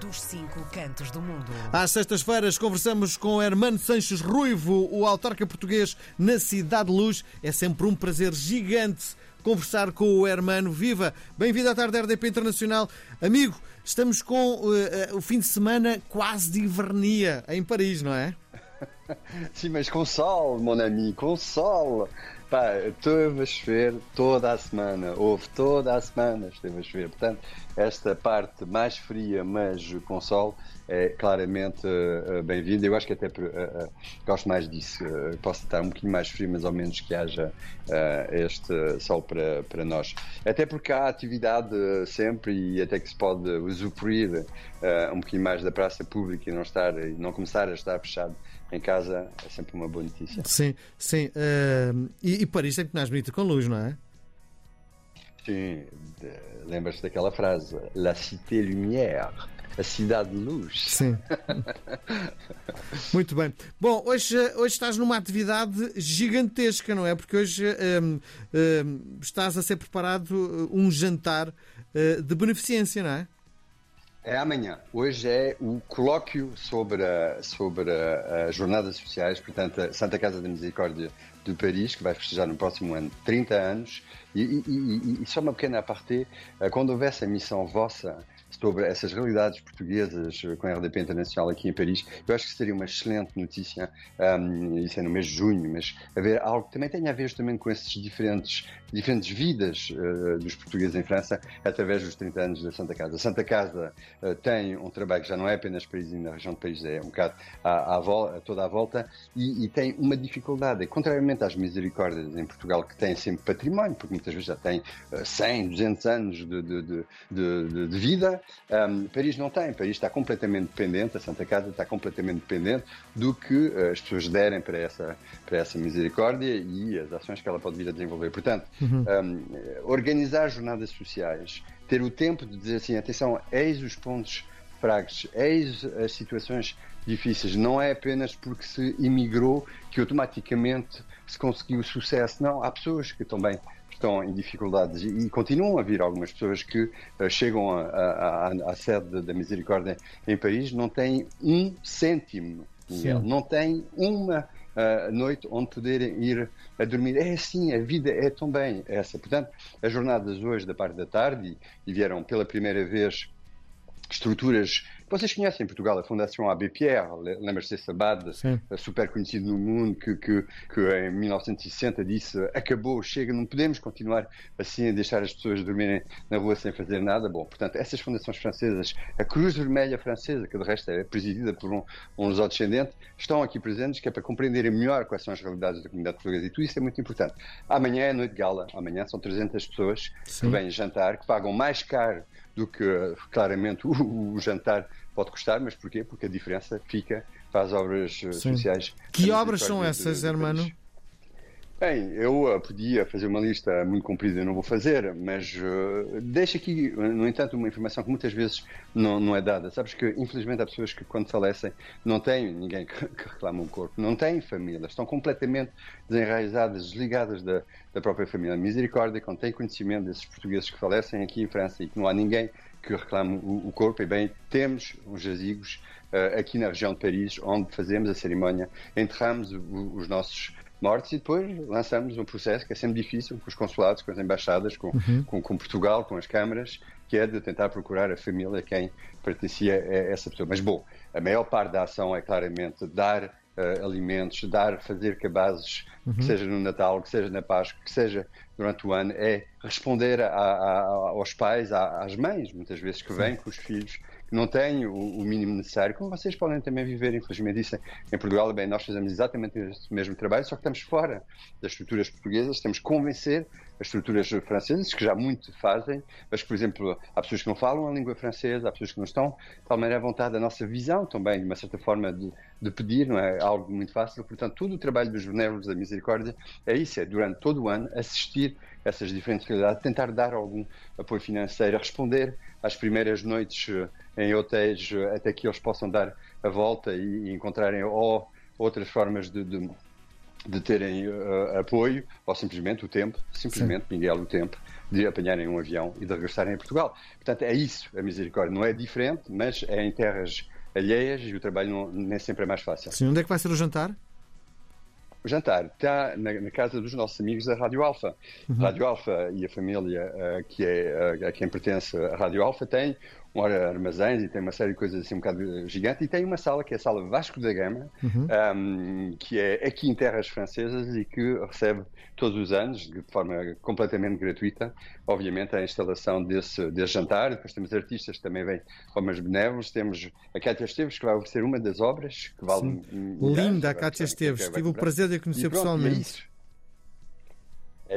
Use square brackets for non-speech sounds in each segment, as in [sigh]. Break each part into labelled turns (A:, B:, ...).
A: dos cinco cantos do mundo.
B: Às sextas-feiras conversamos com Hermano Sanches Ruivo, o autarca português na Cidade de Luz. É sempre um prazer gigante conversar com o Hermano. Viva! Bem-vindo à tarde da RDP Internacional. Amigo, estamos com uh, uh, o fim de semana quase de invernia em Paris, não é? [laughs]
C: Sim, mas com sol, mon ami, com sol. Pá, esteve a chover toda a semana, houve toda a semana, esteve a chover. Portanto, esta parte mais fria, mas com sol, é claramente uh, bem-vinda. Eu acho que até uh, uh, gosto mais disso. posso estar um bocadinho mais frio, mas ao menos que haja este sol para, para nós. Até porque há atividade sempre e até que se pode usufruir um bocadinho mais da praça pública e não, estar, não começar a estar fechado em casa é sempre uma boa notícia.
B: Sim, sim. Uh, e, e Paris muito mais bonita com luz, não é?
C: Sim, lembras-te daquela frase, La Cité Lumière. A cidade de luz.
B: Sim. [laughs] Muito bem. Bom, hoje, hoje estás numa atividade gigantesca, não é? Porque hoje um, um, estás a ser preparado um jantar uh, de beneficência, não é?
C: É amanhã. Hoje é o colóquio sobre, a, sobre as jornadas sociais, portanto, a Santa Casa da Misericórdia de Paris, que vai festejar no próximo ano 30 anos. E, e, e, e só uma pequena aparté, eh, quando houver essa missão vossa sobre essas realidades portuguesas com a RDP Internacional aqui em Paris, eu acho que seria uma excelente notícia, um, isso é no mês de junho, mas haver algo que também tenha a ver também com essas diferentes, diferentes vidas uh, dos portugueses em França através dos 30 anos da Santa Casa. A Santa Casa uh, tem um trabalho que já não é apenas Paris e na região de Paris, é um bocado à, à volta, toda a volta, e, e, tem uma dificuldade, contrariamente às misericórdias em Portugal, que têm sempre património, porque muitas vezes já têm uh, 100, 200 anos de, de, de, de, de um, Paris não tem, Paris está completamente dependente, a Santa Casa está completamente dependente do que uh, as pessoas derem para essa, para essa misericórdia e as ações que ela pode vir a desenvolver. Portanto, uhum. um, organizar jornadas sociais, ter o tempo de dizer assim, atenção, eis os pontos fracos, eis as situações difíceis. Não é apenas porque se imigrou que automaticamente se conseguiu sucesso. Não, há pessoas que também estão em dificuldades e, e continuam a vir algumas pessoas que uh, chegam à sede da Misericórdia em Paris, não têm um cêntimo, não têm uma uh, noite onde poderem ir a dormir. É assim, a vida é também essa. Portanto, as jornadas hoje da parte da tarde e vieram pela primeira vez estruturas vocês conhecem em Portugal a Fundação Pierre, lembra-se desse abade super conhecido no mundo que, que, que, em 1960 disse acabou, chega, não podemos continuar assim a deixar as pessoas dormirem na rua sem fazer nada. Bom, portanto, essas fundações francesas, a Cruz Vermelha Francesa, que de resto é presidida por um, um lusodescendente, estão aqui presentes, que é para compreenderem melhor quais são as realidades da comunidade portuguesa. E tudo isso é muito importante. Amanhã é noite de gala, amanhã são 300 pessoas Sim. que vêm jantar, que pagam mais caro do que claramente o, o jantar pode custar, mas porquê? Porque a diferença fica para as obras eh, Sim. sociais.
B: Que obras são essas, Hermano?
C: Bem, eu uh, podia fazer uma lista muito comprida, eu não vou fazer, mas uh, deixo aqui, no entanto, uma informação que muitas vezes não, não é dada. Sabes que, infelizmente, há pessoas que, quando falecem, não têm ninguém que, que reclama um corpo, não têm família, estão completamente desenraizadas, desligadas da, da própria família. Misericórdia, quando têm conhecimento desses portugueses que falecem aqui em França e que não há ninguém que reclame o, o corpo, e bem, temos os jazigos uh, aqui na região de Paris, onde fazemos a cerimónia, enterramos os nossos mortes e depois lançamos um processo que é sempre difícil com os consulados, com as embaixadas, com, uhum. com, com, Portugal, com as câmaras, que é de tentar procurar a família a quem pertencia essa pessoa. Mas, bom, a maior parte da ação é claramente dar uh, alimentos, dar, fazer cabazes, uhum. que seja no Natal, que seja na Páscoa, que seja durante o ano, é responder a, a, aos pais, a, às mães, muitas vezes, que vêm com os filhos não têm o, o, mínimo necessário, como vocês podem também viver, infelizmente, isso em Portugal, bem, nós fazemos exatamente o mesmo trabalho, só que estamos fora das estruturas portuguesas, temos que convencer as estruturas francesas, que já muito fazem, mas por exemplo, há pessoas que não falam a língua francesa, há pessoas que não estão, de tal maneira, à vontade da nossa visão também, de uma certa forma, de, de pedir, não é? Algo muito fácil, portanto, todo o trabalho dos benévolos da misericórdia é isso, é durante todo o ano assistir essas diferentes realidades, tentar dar algum apoio financeiro, responder às primeiras noites eh, em hotéis eh, até que eles possam dar a volta e, encontrarem ou outras formas de, de de terem uh, apoio ou simplesmente o tempo, simplesmente, Sim. Miguel, o tempo de apanharem um avião e de regressarem a Portugal. Portanto, é isso a misericórdia. Não é diferente, mas é em terras alheias e o trabalho não, nem sempre é mais fácil.
B: Sim, onde é que vai ser o jantar?
C: O jantar está na, na, casa dos nossos amigos da Rádio Alfa. Uhum. Rádio Alfa e a família uh, que é, uh, a quem pertence à Rádio Alfa tem um armazéns e tem uma série de coisas assim um bocado gigante e tem uma sala que é a sala Vasco da Gama uhum. um, que é aqui em terras francesas e que recebe todos os anos de forma completamente gratuita obviamente a instalação desse, desse jantar. Depois temos artistas que também vêm formas benévolos. Temos a Cátia Esteves que vai oferecer uma das obras que vale
B: linda a Cátia Esteves. tive o prazer de a conhecer pronto, é pessoalmente.
C: é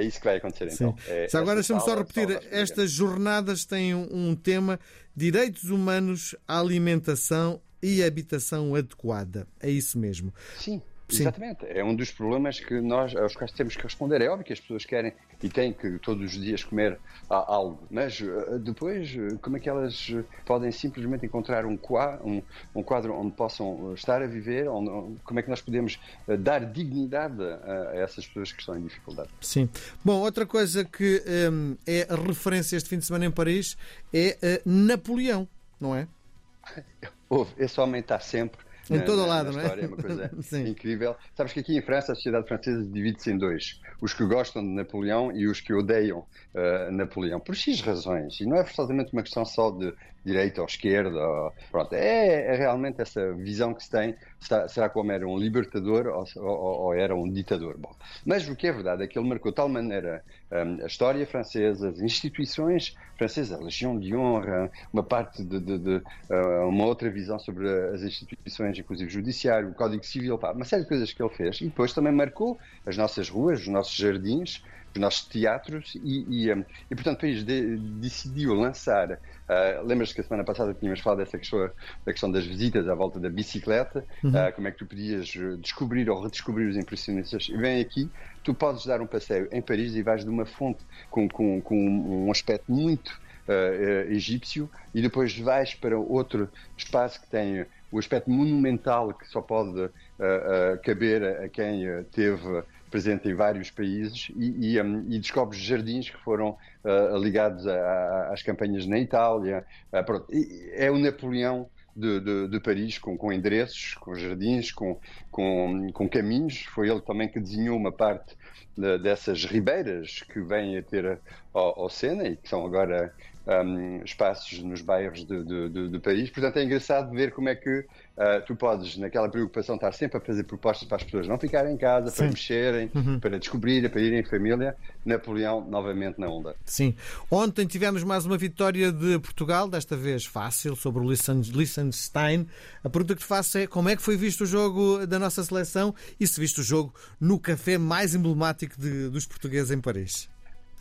C: isso que vai acontecer então.
B: É, agora deixa-me só repetir: estas jornadas têm um tema direitos humanos, alimentação e habitação adequada. É isso mesmo.
C: Sim. Sim. Exatamente. É um dos problemas que nós, aos quais temos que responder. É óbvio que as pessoas querem e têm que todos os dias comer algo, mas eh, depois, eh, como é que elas podem simplesmente encontrar um quadro, um, um quadro onde possam estar a viver? Onde, como é que nós podemos dar dignidade a, a, essas pessoas que estão em dificuldade?
B: Sim. Bom, outra coisa que um, é referência este fim de semana em Paris é uh, Napoleão, não é? [laughs]
C: Esse homem está sempre
B: em na, todo na, lado,
C: na
B: não
C: é? História, é uma coisa [laughs] incrível. Sabes que aqui em França a sociedade francesa divide-se em dois: os que gostam de Napoleão e os que odeiam uh, Napoleão, por X razões. E não é forçosamente uma questão só de direita ou esquerda. Ou, pronto, é, é, realmente essa visão que se tem. Será, será como era um libertador ou, ou, ou, era um ditador? Bom, mas o que é verdade é que ele marcou de tal maneira um, a história francesa, as instituições francesas, a Legião de Honra, uma parte de, de, de uh, uma outra visão sobre as instituições, inclusive o judiciário, o Código Civil, pá, uma série de coisas que ele fez. E depois também marcou as nossas ruas, os nossos jardins, os nossos teatros e, e, um, e portanto, o país de, decidiu lançar Uh, Lembras que a semana passada tínhamos falado dessa questão, da questão das visitas à volta da bicicleta, uhum. uh, como é que tu podias descobrir ou redescobrir os impressionistas. E vem aqui, tu podes dar um passeio em Paris e vais de uma fonte com, com, com um aspecto muito uh, egípcio e depois vais para outro espaço que tem o aspecto monumental que só pode caber a quem teve presente em vários países e, e, um, e descobre jardins que foram uh, ligados a, a, às campanhas na Itália. Uh, é o Napoleão de, de, de, Paris, com, com endereços, com jardins, com, com, com, caminhos. Foi ele também que desenhou uma parte de, dessas ribeiras que vêm a ter ao, ao Sena e que são agora um, espaços nos bairros de, de, de, de, Paris. Portanto, é engraçado ver como é que uh, tu podes, naquela preocupação, estar sempre a fazer propostas para as pessoas não ficarem em casa, Sim. para mexerem, uhum. para descobrir, para irem em família. Napoleão, novamente na onda.
B: Sim. Ontem tivemos mais uma vitória de Portugal, desta vez fácil, sobre o Liechtenstein. A pergunta que te faço é como é que foi visto o jogo da nossa seleção e se viste o jogo no café mais emblemático de, dos portugueses em Paris?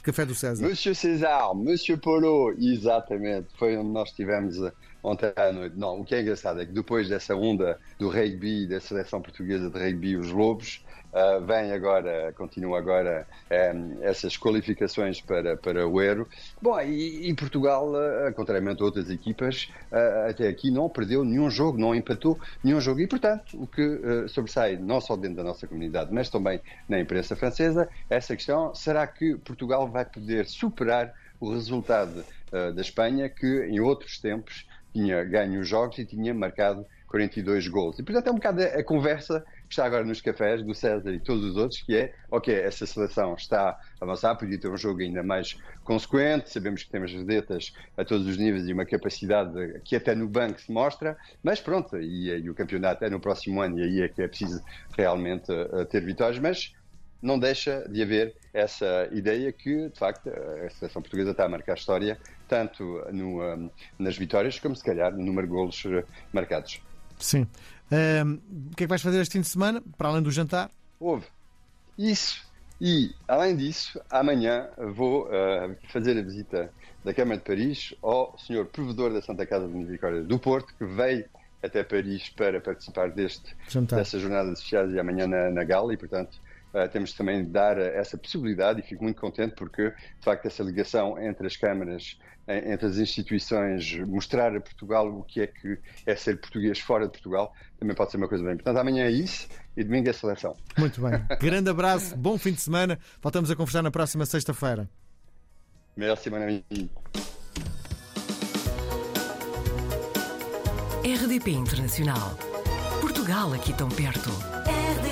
B: Café do César.
C: Monsieur César, Monsieur Polo, exatamente. Foi onde nós estivemos eh, ontem à noite. Não, o que é engraçado é que depois dessa onda do rugby, da seleção portuguesa de rugby, os Lobos, Uh, vem agora, continua agora um, essas qualificações para, para o Euro. Bom, e, e Portugal, uh, contrariamente a outras equipas, uh, até aqui não perdeu nenhum jogo, não empatou nenhum jogo. E, portanto, o que sobressai, não só dentro da nossa comunidade, mas também na imprensa francesa, essa questão: será que Portugal vai poder superar o resultado da Espanha, que em outros tempos tinha ganho os jogos e tinha marcado 42 gols. E, portanto, é um bocado a, a conversa que está agora nos cafés do César e todos os outros, que é, ok, essa seleção está a avançar, podia ter um jogo ainda mais consequente, sabemos que temos vedetas a todos os níveis e uma capacidade que até no banco se mostra, mas pronto, e, e o campeonato é no próximo ano e aí é que é preciso realmente uh, ter vitórias, mas não deixa de haver essa ideia que, de facto, a seleção portuguesa está a marcar história, tanto no, um, nas vitórias como, se calhar, no número de golos uh, marcados.
B: Sim. Um, o que é que vais fazer este fim de semana, para além do jantar?
C: Houve. Isso. E, além disso, amanhã vou uh, fazer a visita da Câmara de Paris ao senhor provedor da Santa Casa de Misericórdia do Porto, que veio até Paris para participar deste, jantar. desta jornada sociais e amanhã na, na Gala, e, portanto, eh, temos também de dar eh, essa possibilidade e fico muito contente porque, de facto, essa ligação entre as câmaras, eh, entre as instituições, mostrar a Portugal o que é que é ser português fora de Portugal, também pode ser uma coisa bem. Portanto, amanhã é isso e domingo é a seleção.
B: Muito bem. [laughs] Grande abraço, bom fim de semana. Voltamos a conversar na próxima sexta-feira.
C: Merci, mon ami.
A: RDP Internacional. Portugal aqui tão perto. RDP.